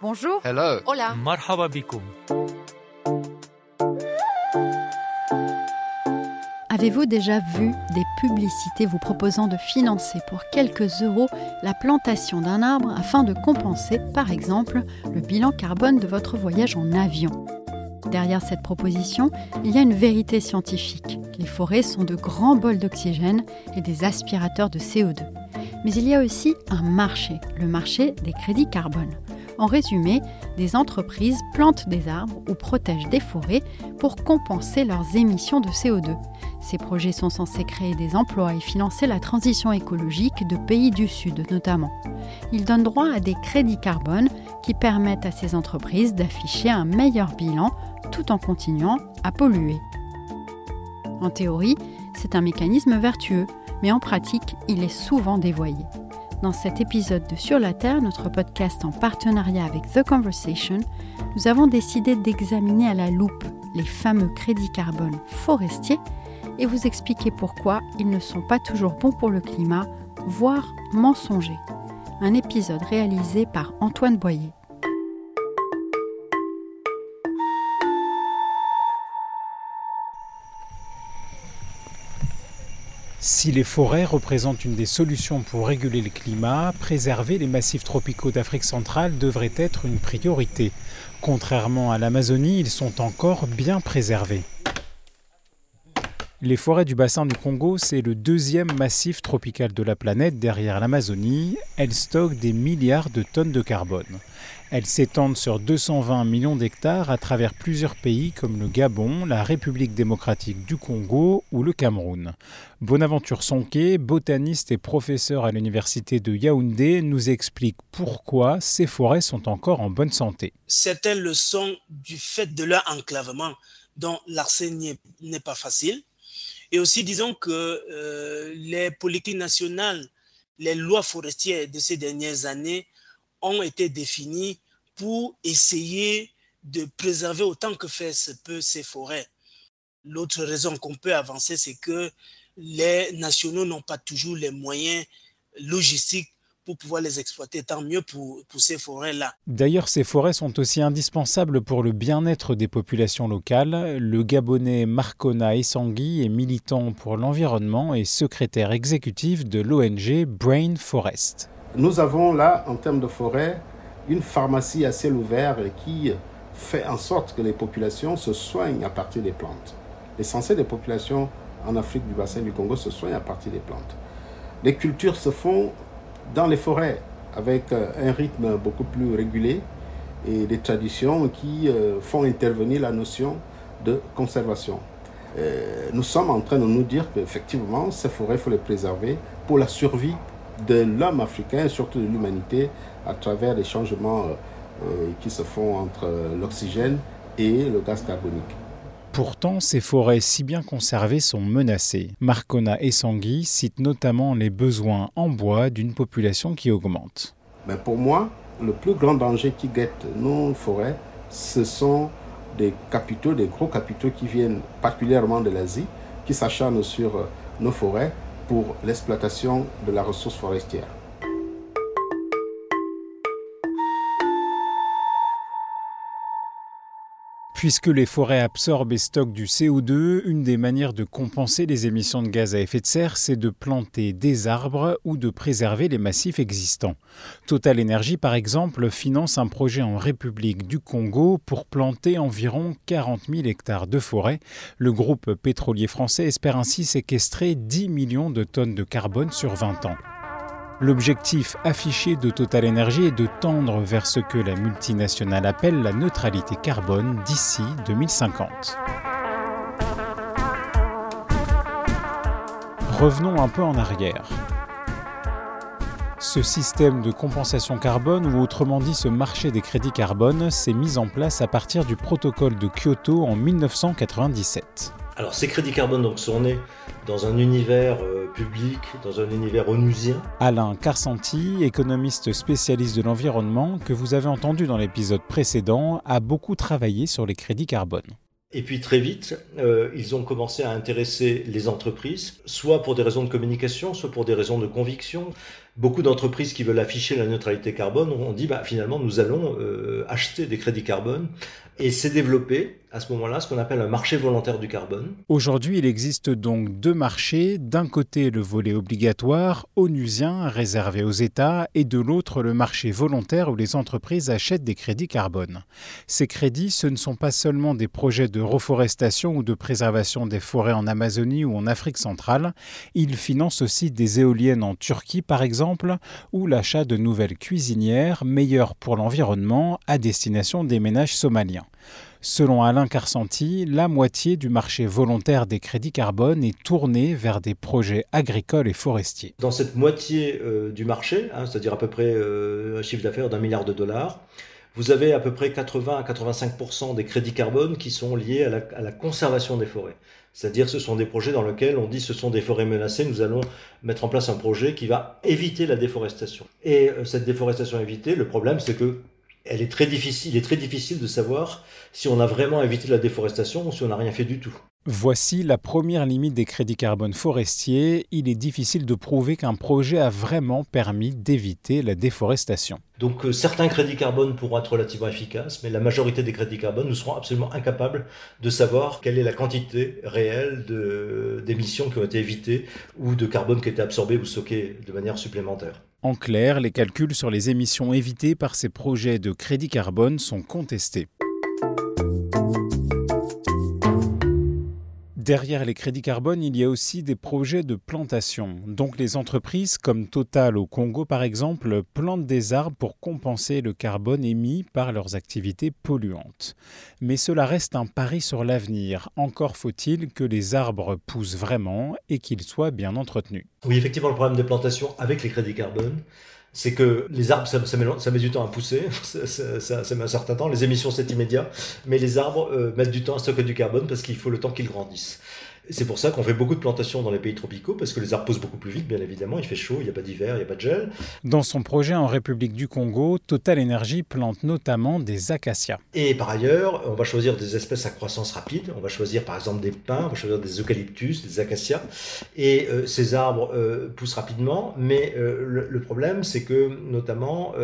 Bonjour. Hello. Hola. Marhaba Avez-vous déjà vu des publicités vous proposant de financer pour quelques euros la plantation d'un arbre afin de compenser, par exemple, le bilan carbone de votre voyage en avion? Derrière cette proposition, il y a une vérité scientifique. Les forêts sont de grands bols d'oxygène et des aspirateurs de CO2. Mais il y a aussi un marché, le marché des crédits carbone. En résumé, des entreprises plantent des arbres ou protègent des forêts pour compenser leurs émissions de CO2. Ces projets sont censés créer des emplois et financer la transition écologique de pays du Sud notamment. Ils donnent droit à des crédits carbone qui permettent à ces entreprises d'afficher un meilleur bilan tout en continuant à polluer. En théorie, c'est un mécanisme vertueux, mais en pratique, il est souvent dévoyé. Dans cet épisode de Sur la Terre, notre podcast en partenariat avec The Conversation, nous avons décidé d'examiner à la loupe les fameux crédits carbone forestiers et vous expliquer pourquoi ils ne sont pas toujours bons pour le climat, voire mensongers. Un épisode réalisé par Antoine Boyer. Si les forêts représentent une des solutions pour réguler le climat, préserver les massifs tropicaux d'Afrique centrale devrait être une priorité. Contrairement à l'Amazonie, ils sont encore bien préservés. Les forêts du bassin du Congo, c'est le deuxième massif tropical de la planète derrière l'Amazonie. Elles stockent des milliards de tonnes de carbone. Elles s'étendent sur 220 millions d'hectares à travers plusieurs pays comme le Gabon, la République démocratique du Congo ou le Cameroun. Bonaventure Sonquet, botaniste et professeur à l'université de Yaoundé, nous explique pourquoi ces forêts sont encore en bonne santé. Certaines le sont du fait de leur enclavement, dont l'accès n'est pas facile. Et aussi, disons que euh, les politiques nationales, les lois forestières de ces dernières années ont été définies pour essayer de préserver autant que faire se peut ces forêts. L'autre raison qu'on peut avancer, c'est que les nationaux n'ont pas toujours les moyens logistiques pour pouvoir les exploiter, tant mieux pour, pour ces forêts-là. D'ailleurs, ces forêts sont aussi indispensables pour le bien-être des populations locales. Le Gabonais Marcona Essangui est militant pour l'environnement et secrétaire exécutif de l'ONG Brain Forest. Nous avons là, en termes de forêt, une pharmacie à ciel ouvert qui fait en sorte que les populations se soignent à partir des plantes. L'essentiel des populations en Afrique du bassin du Congo se soignent à partir des plantes. Les cultures se font dans les forêts avec un rythme beaucoup plus régulé et des traditions qui font intervenir la notion de conservation. Nous sommes en train de nous dire qu'effectivement, ces forêts, il faut les préserver pour la survie de l'homme africain et surtout de l'humanité à travers les changements qui se font entre l'oxygène et le gaz carbonique. Pourtant, ces forêts si bien conservées sont menacées. Marcona et Sangui citent notamment les besoins en bois d'une population qui augmente. Mais pour moi, le plus grand danger qui guette nos forêts, ce sont des capitaux, des gros capitaux qui viennent particulièrement de l'Asie, qui s'acharnent sur nos forêts pour l'exploitation de la ressource forestière. Puisque les forêts absorbent et stockent du CO2, une des manières de compenser les émissions de gaz à effet de serre, c'est de planter des arbres ou de préserver les massifs existants. Total Energy, par exemple, finance un projet en République du Congo pour planter environ 40 000 hectares de forêt. Le groupe pétrolier français espère ainsi séquestrer 10 millions de tonnes de carbone sur 20 ans. L'objectif affiché de Total Energy est de tendre vers ce que la multinationale appelle la neutralité carbone d'ici 2050. Revenons un peu en arrière. Ce système de compensation carbone, ou autrement dit ce marché des crédits carbone, s'est mis en place à partir du protocole de Kyoto en 1997. Alors ces crédits carbone donc, sont nés dans un univers euh, public, dans un univers onusien. Alain Carsanti, économiste spécialiste de l'environnement, que vous avez entendu dans l'épisode précédent, a beaucoup travaillé sur les crédits carbone. Et puis très vite, euh, ils ont commencé à intéresser les entreprises, soit pour des raisons de communication, soit pour des raisons de conviction. beaucoup d'entreprises qui veulent afficher la neutralité carbone ont dit bah, finalement nous allons euh, acheter des crédits carbone et s'est développé à ce moment-là ce qu'on appelle un marché volontaire du carbone. Aujourd'hui, il existe donc deux marchés. D'un côté, le volet obligatoire, onusien, réservé aux États, et de l'autre, le marché volontaire où les entreprises achètent des crédits carbone. Ces crédits, ce ne sont pas seulement des projets de reforestation ou de préservation des forêts en Amazonie ou en Afrique centrale, ils financent aussi des éoliennes en Turquie, par exemple, ou l'achat de nouvelles cuisinières meilleures pour l'environnement à destination des ménages somaliens. Selon Alain Carsanti, la moitié du marché volontaire des crédits carbone est tournée vers des projets agricoles et forestiers. Dans cette moitié euh, du marché, hein, c'est-à-dire à peu près euh, un chiffre d'affaires d'un milliard de dollars, vous avez à peu près 80 à 85% des crédits carbone qui sont liés à la, à la conservation des forêts. C'est-à-dire ce sont des projets dans lesquels on dit ce sont des forêts menacées, nous allons mettre en place un projet qui va éviter la déforestation. Et euh, cette déforestation évitée, le problème c'est que elle est très difficile, il est très difficile de savoir si on a vraiment évité la déforestation ou si on n'a rien fait du tout. Voici la première limite des crédits carbone forestiers. Il est difficile de prouver qu'un projet a vraiment permis d'éviter la déforestation. Donc euh, certains crédits carbone pourront être relativement efficaces, mais la majorité des crédits carbone, nous serons absolument incapables de savoir quelle est la quantité réelle d'émissions qui ont été évitées ou de carbone qui a été absorbé ou stocké de manière supplémentaire. En clair, les calculs sur les émissions évitées par ces projets de crédit carbone sont contestés. Derrière les crédits carbone, il y a aussi des projets de plantation. Donc les entreprises comme Total au Congo par exemple plantent des arbres pour compenser le carbone émis par leurs activités polluantes. Mais cela reste un pari sur l'avenir. Encore faut-il que les arbres poussent vraiment et qu'ils soient bien entretenus. Oui, effectivement, le problème des plantations avec les crédits carbone, c'est que les arbres, ça, met, du temps à pousser, ça, met un certain temps, les émissions c'est immédiat, mais les arbres euh, mettent du temps à stocker du carbone parce qu'il faut le temps qu'ils grandissent. C'est pour ça qu'on fait beaucoup de plantations dans les pays tropicaux, parce que les arbres poussent beaucoup plus vite, bien évidemment. Il fait chaud, il n'y a pas d'hiver, il n'y a pas de gel. Dans son projet en République du Congo, Total Energy plante notamment des acacias. Et par ailleurs, on va choisir des espèces à croissance rapide. On va choisir par exemple des pins, on va choisir des eucalyptus, des acacias. Et euh, ces arbres euh, poussent rapidement, mais euh, le, problème, c'est que notamment,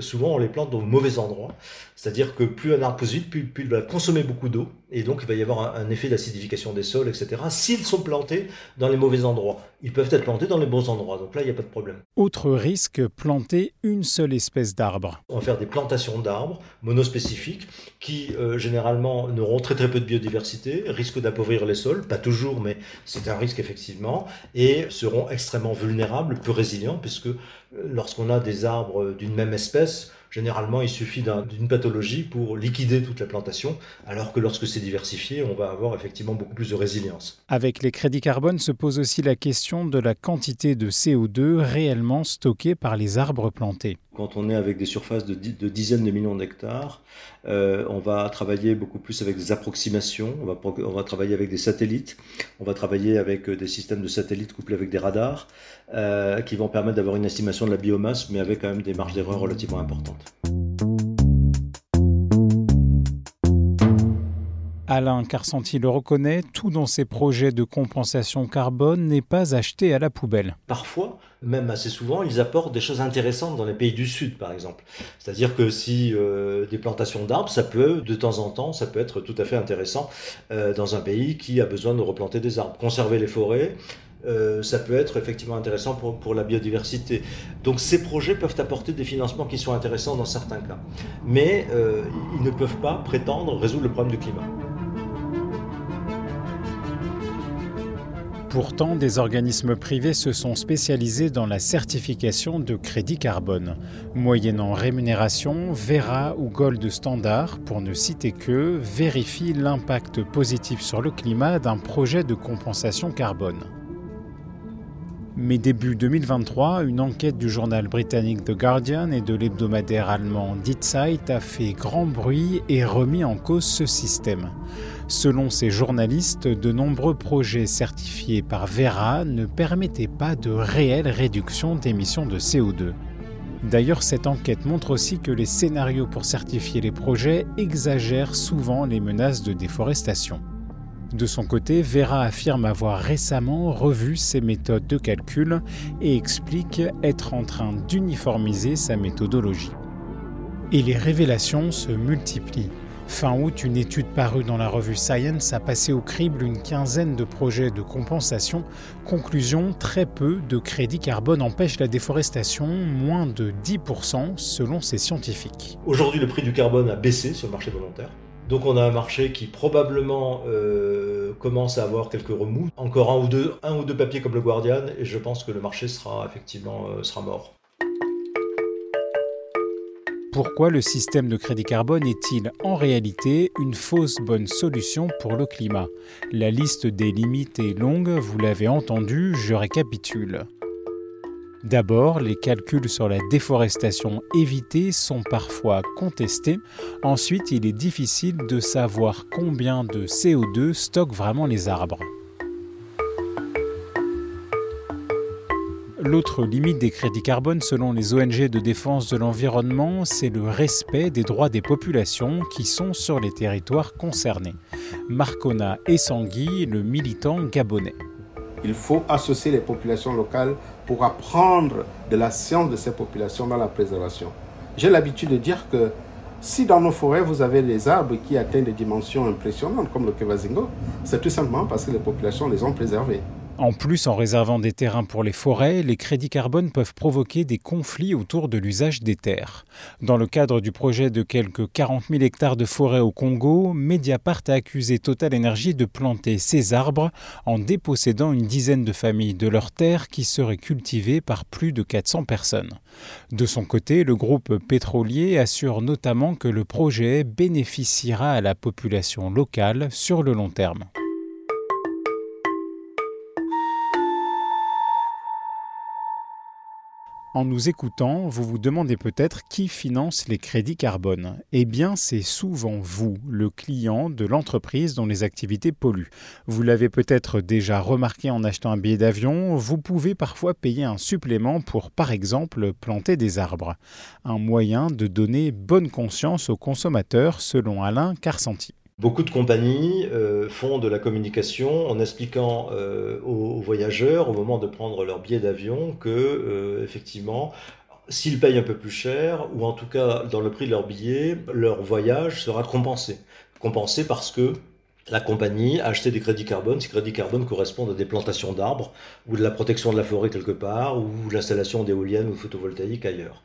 souvent, on les plante au mauvais endroit. C'est-à-dire que plus un arbre pousse vite, plus, il va consommer beaucoup d'eau, et donc il va y avoir un, effet d'acidification des sols, etc. S'ils sont plantés dans les mauvais endroits, ils peuvent être plantés dans les bons endroits, donc là il n'y a pas de problème. Autre risque, planter une seule espèce d'arbre. On va faire des plantations d'arbres monospécifiques qui euh, généralement n'auront très très peu de biodiversité, risquent d'appauvrir les sols, pas toujours, mais c'est un risque effectivement, et seront extrêmement vulnérables, peu résilients, puisque euh, lorsqu'on a des arbres d'une même espèce, Généralement, il suffit d'une pathologie pour liquider toute la plantation, alors que lorsque c'est diversifié, on va avoir effectivement beaucoup plus de résilience. Avec les crédits carbone se pose aussi la question de la quantité de CO2 réellement stockée par les arbres plantés. Quand on est avec des surfaces de, dizaines de millions d'hectares, euh, on va travailler beaucoup plus avec des approximations, on va, on va, travailler avec des satellites, on va travailler avec euh, des systèmes de satellites couplés avec des radars, euh, qui vont permettre d'avoir une estimation de la biomasse, mais avec quand même des marges d'erreur relativement importantes. Alain Carsanti le reconnaît, tout dans ces projets de compensation carbone n'est pas acheté à la poubelle. Parfois, même assez souvent, ils apportent des choses intéressantes dans les pays du Sud, par exemple. C'est-à-dire que si euh, des plantations d'arbres, ça peut, de temps en temps, ça peut être tout à fait intéressant euh, dans un pays qui a besoin de replanter des arbres. Conserver les forêts, euh, ça peut être effectivement intéressant pour, pour, la biodiversité. Donc ces projets peuvent apporter des financements qui sont intéressants dans certains cas. Mais ils ne peuvent pas prétendre résoudre le problème du climat. Pourtant, des organismes privés se sont spécialisés dans la certification de crédit carbone. Moyennant rémunération, Vera ou Gold Standard, pour ne citer que, vérifient l'impact positif sur le climat d'un projet de compensation carbone. Mais début 2023, une enquête du journal britannique The Guardian et de l'hebdomadaire allemand Die Zeit a fait grand bruit et remis en cause ce système. Selon ces journalistes, de nombreux projets certifiés par Vera ne permettaient pas de réelle réduction d'émissions de CO2. D'ailleurs, cette enquête montre aussi que les scénarios pour certifier les projets exagèrent souvent les menaces de déforestation. De son côté, Vera affirme avoir récemment revu ses méthodes de calcul et explique être en train d'uniformiser sa méthodologie. Et les révélations se multiplient. Fin août, une étude parue dans la revue Science a passé au crible une quinzaine de projets de compensation. Conclusion, très peu de crédits carbone empêchent la déforestation, moins de 10% selon ces scientifiques. Aujourd'hui, le prix du carbone a baissé sur le marché volontaire. Donc on a un marché qui probablement euh, commence à avoir quelques remous. Encore un ou deux, ou deux papiers comme le Guardian, et je pense que le marché sera effectivement euh, sera mort. Pourquoi le système de crédit carbone est-il en réalité une fausse bonne solution pour le climat? La liste des limites est longue, vous l'avez entendu, je récapitule. D'abord, les calculs sur la déforestation évitée sont parfois contestés. Ensuite, il est difficile de savoir combien de CO2 stockent vraiment les arbres. L'autre limite des crédits carbone selon les ONG de défense de l'environnement, c'est le respect des droits des populations qui sont sur les territoires concernés. Marcona Essangui, le militant gabonais. Il faut associer les populations locales pour apprendre de la science de ces populations dans la préservation. J'ai l'habitude de dire que si dans nos forêts vous avez les arbres qui atteignent des dimensions impressionnantes comme le Kevazingo, c'est tout simplement parce que les populations les ont préservés. En plus, en réservant des terrains pour les forêts, les crédits carbone peuvent provoquer des conflits autour de l'usage des terres. Dans le cadre du projet de quelques 40 000 hectares de forêt au Congo, Mediapart a accusé Total Energy de planter ces arbres en dépossédant une dizaine de familles de leurs terres qui seraient cultivées par plus de 400 personnes. De son côté, le groupe pétrolier assure notamment que le projet bénéficiera à la population locale sur le long terme. En nous écoutant, vous vous demandez peut-être qui finance les crédits carbone. Eh bien, c'est souvent vous, le client de l'entreprise dont les activités polluent. Vous l'avez peut-être déjà remarqué en achetant un billet d'avion, vous pouvez parfois payer un supplément pour, par exemple, planter des arbres. Un moyen de donner bonne conscience aux consommateurs, selon Alain Carcenti. Beaucoup de compagnies euh, font de la communication en expliquant euh, aux, voyageurs au moment de prendre leur billet d'avion que euh, effectivement s'ils payent un peu plus cher ou en tout cas dans le prix de leur billet, leur voyage sera compensé. Compensé parce que la compagnie a acheté des crédits carbone. Ces crédits carbone correspondent à des plantations d'arbres ou de la protection de la forêt quelque part ou l'installation d'éoliennes ou photovoltaïques ailleurs.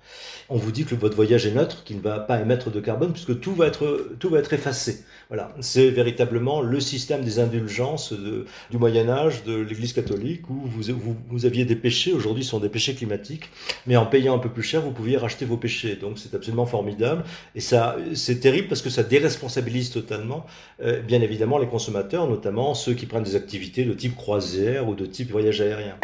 On vous dit que votre voyage est neutre, qu'il ne va pas émettre de carbone puisque tout va être, tout va être effacé. Voilà, c'est véritablement le système des indulgences du Moyen Âge, de l'Église catholique, où vous, aviez des péchés, aujourd'hui ce sont des péchés climatiques, mais en payant un peu plus cher, vous pouviez racheter vos péchés. Donc c'est absolument formidable, et ça, c'est terrible parce que ça déresponsabilise totalement, euh, bien évidemment, les consommateurs, notamment ceux qui prennent des activités de type croisière ou de type voyage aérien.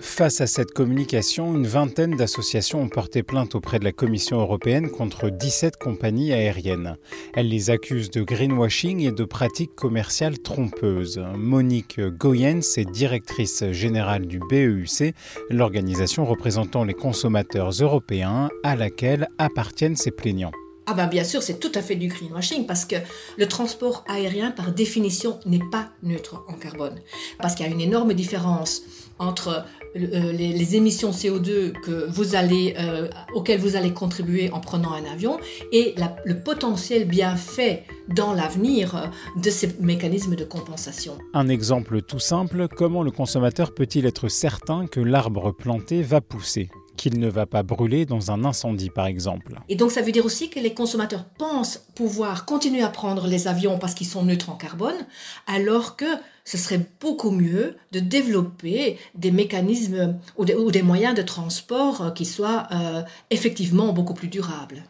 Face à cette communication, une vingtaine d'associations ont porté plainte auprès de la Commission européenne contre 17 compagnies aériennes. Elles les accusent de greenwashing et de pratiques commerciales trompeuses. Monique Goyens est directrice générale du BEUC, l'organisation représentant les consommateurs européens à laquelle appartiennent ces plaignants. Ah ben bien sûr, c'est tout à fait du greenwashing parce que le transport aérien, par définition, n'est pas neutre en carbone. Parce qu'il y a une énorme différence entre euh, les, émissions CO2 que vous allez, euh, auxquelles vous allez contribuer en prenant un avion et le potentiel bienfait dans l'avenir euh, de ces mécanismes de compensation. Un exemple tout simple, comment le consommateur peut-il être certain que l'arbre planté va pousser? Qu'il ne va pas brûler dans un incendie, par exemple. Et donc ça veut dire aussi que les consommateurs pensent pouvoir continuer à prendre les avions parce qu'ils sont neutres en carbone, alors que ce serait beaucoup mieux de développer des mécanismes ou des, moyens de transport euh, qui soient euh, effectivement beaucoup plus durables.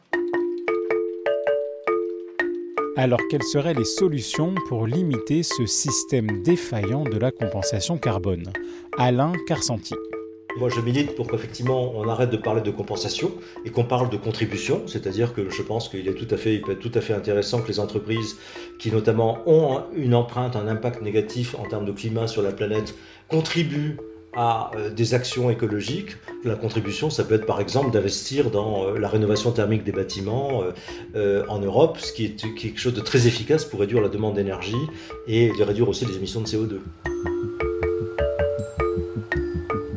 Alors quelles seraient les solutions pour limiter ce système défaillant de la compensation carbone? Alain Carcenti. Moi, je milite pour qu'effectivement on arrête de parler de compensation et qu'on parle de contribution. C'est-à-dire que je pense qu'il est tout à fait, peut être tout à fait intéressant que les entreprises qui notamment ont une empreinte, un impact négatif en termes de climat sur la planète contribuent à euh, des actions écologiques. La contribution, ça peut être par exemple d'investir dans euh, la rénovation thermique des bâtiments euh, en Europe, ce qui est quelque chose de très efficace pour réduire la demande d'énergie et de réduire aussi les émissions de CO2.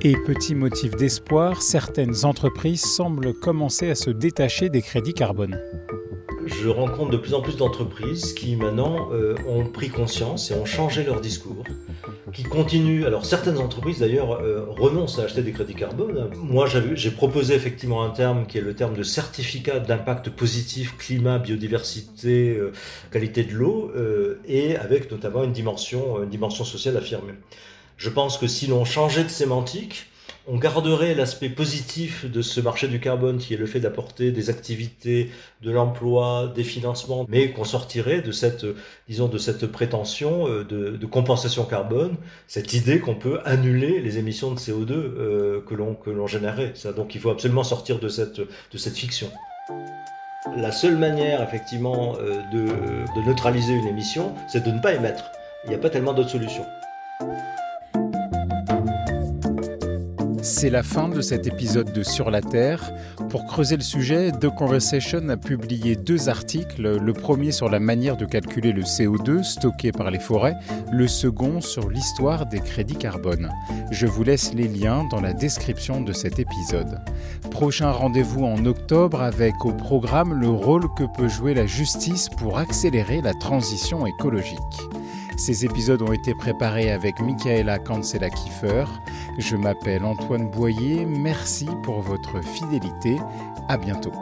Et petit motif d'espoir, certaines entreprises semblent commencer à se détacher des crédits carbone je rencontre de plus en plus d'entreprises qui maintenant euh, ont pris conscience et ont changé leur discours, qui continuent. Alors certaines entreprises d'ailleurs euh, renoncent à acheter des crédits carbone. Moi j'ai proposé effectivement un terme qui est le terme de certificat d'impact positif climat, biodiversité, euh, qualité de l'eau, et avec notamment une dimension, une dimension sociale affirmée. Je pense que si l'on changeait de sémantique, on garderait l'aspect positif de ce marché du carbone qui est le fait d'apporter des activités, de l'emploi, des financements, mais qu'on sortirait de cette, disons, de cette prétention euh, de, compensation carbone, cette idée qu'on peut annuler les émissions de CO2 euh, que l'on que l'on générait. Ça, donc il faut absolument sortir de cette de cette fiction. La seule manière effectivement euh, de, de neutraliser une émission, c'est de ne pas émettre. Il n'y a pas tellement d'autres solutions. C'est la fin de cet épisode de Sur la Terre. Pour creuser le sujet, The Conversation a publié deux articles, le premier sur la manière de calculer le CO2 stocké par les forêts, le second sur l'histoire des crédits carbone. Je vous laisse les liens dans la description de cet épisode. Prochain rendez-vous en octobre avec au programme le rôle que peut jouer la justice pour accélérer la transition écologique. Ces épisodes ont été préparés avec Michaela Cancela-Kiefer. Je m'appelle Antoine Boyer. Merci pour votre fidélité. À bientôt.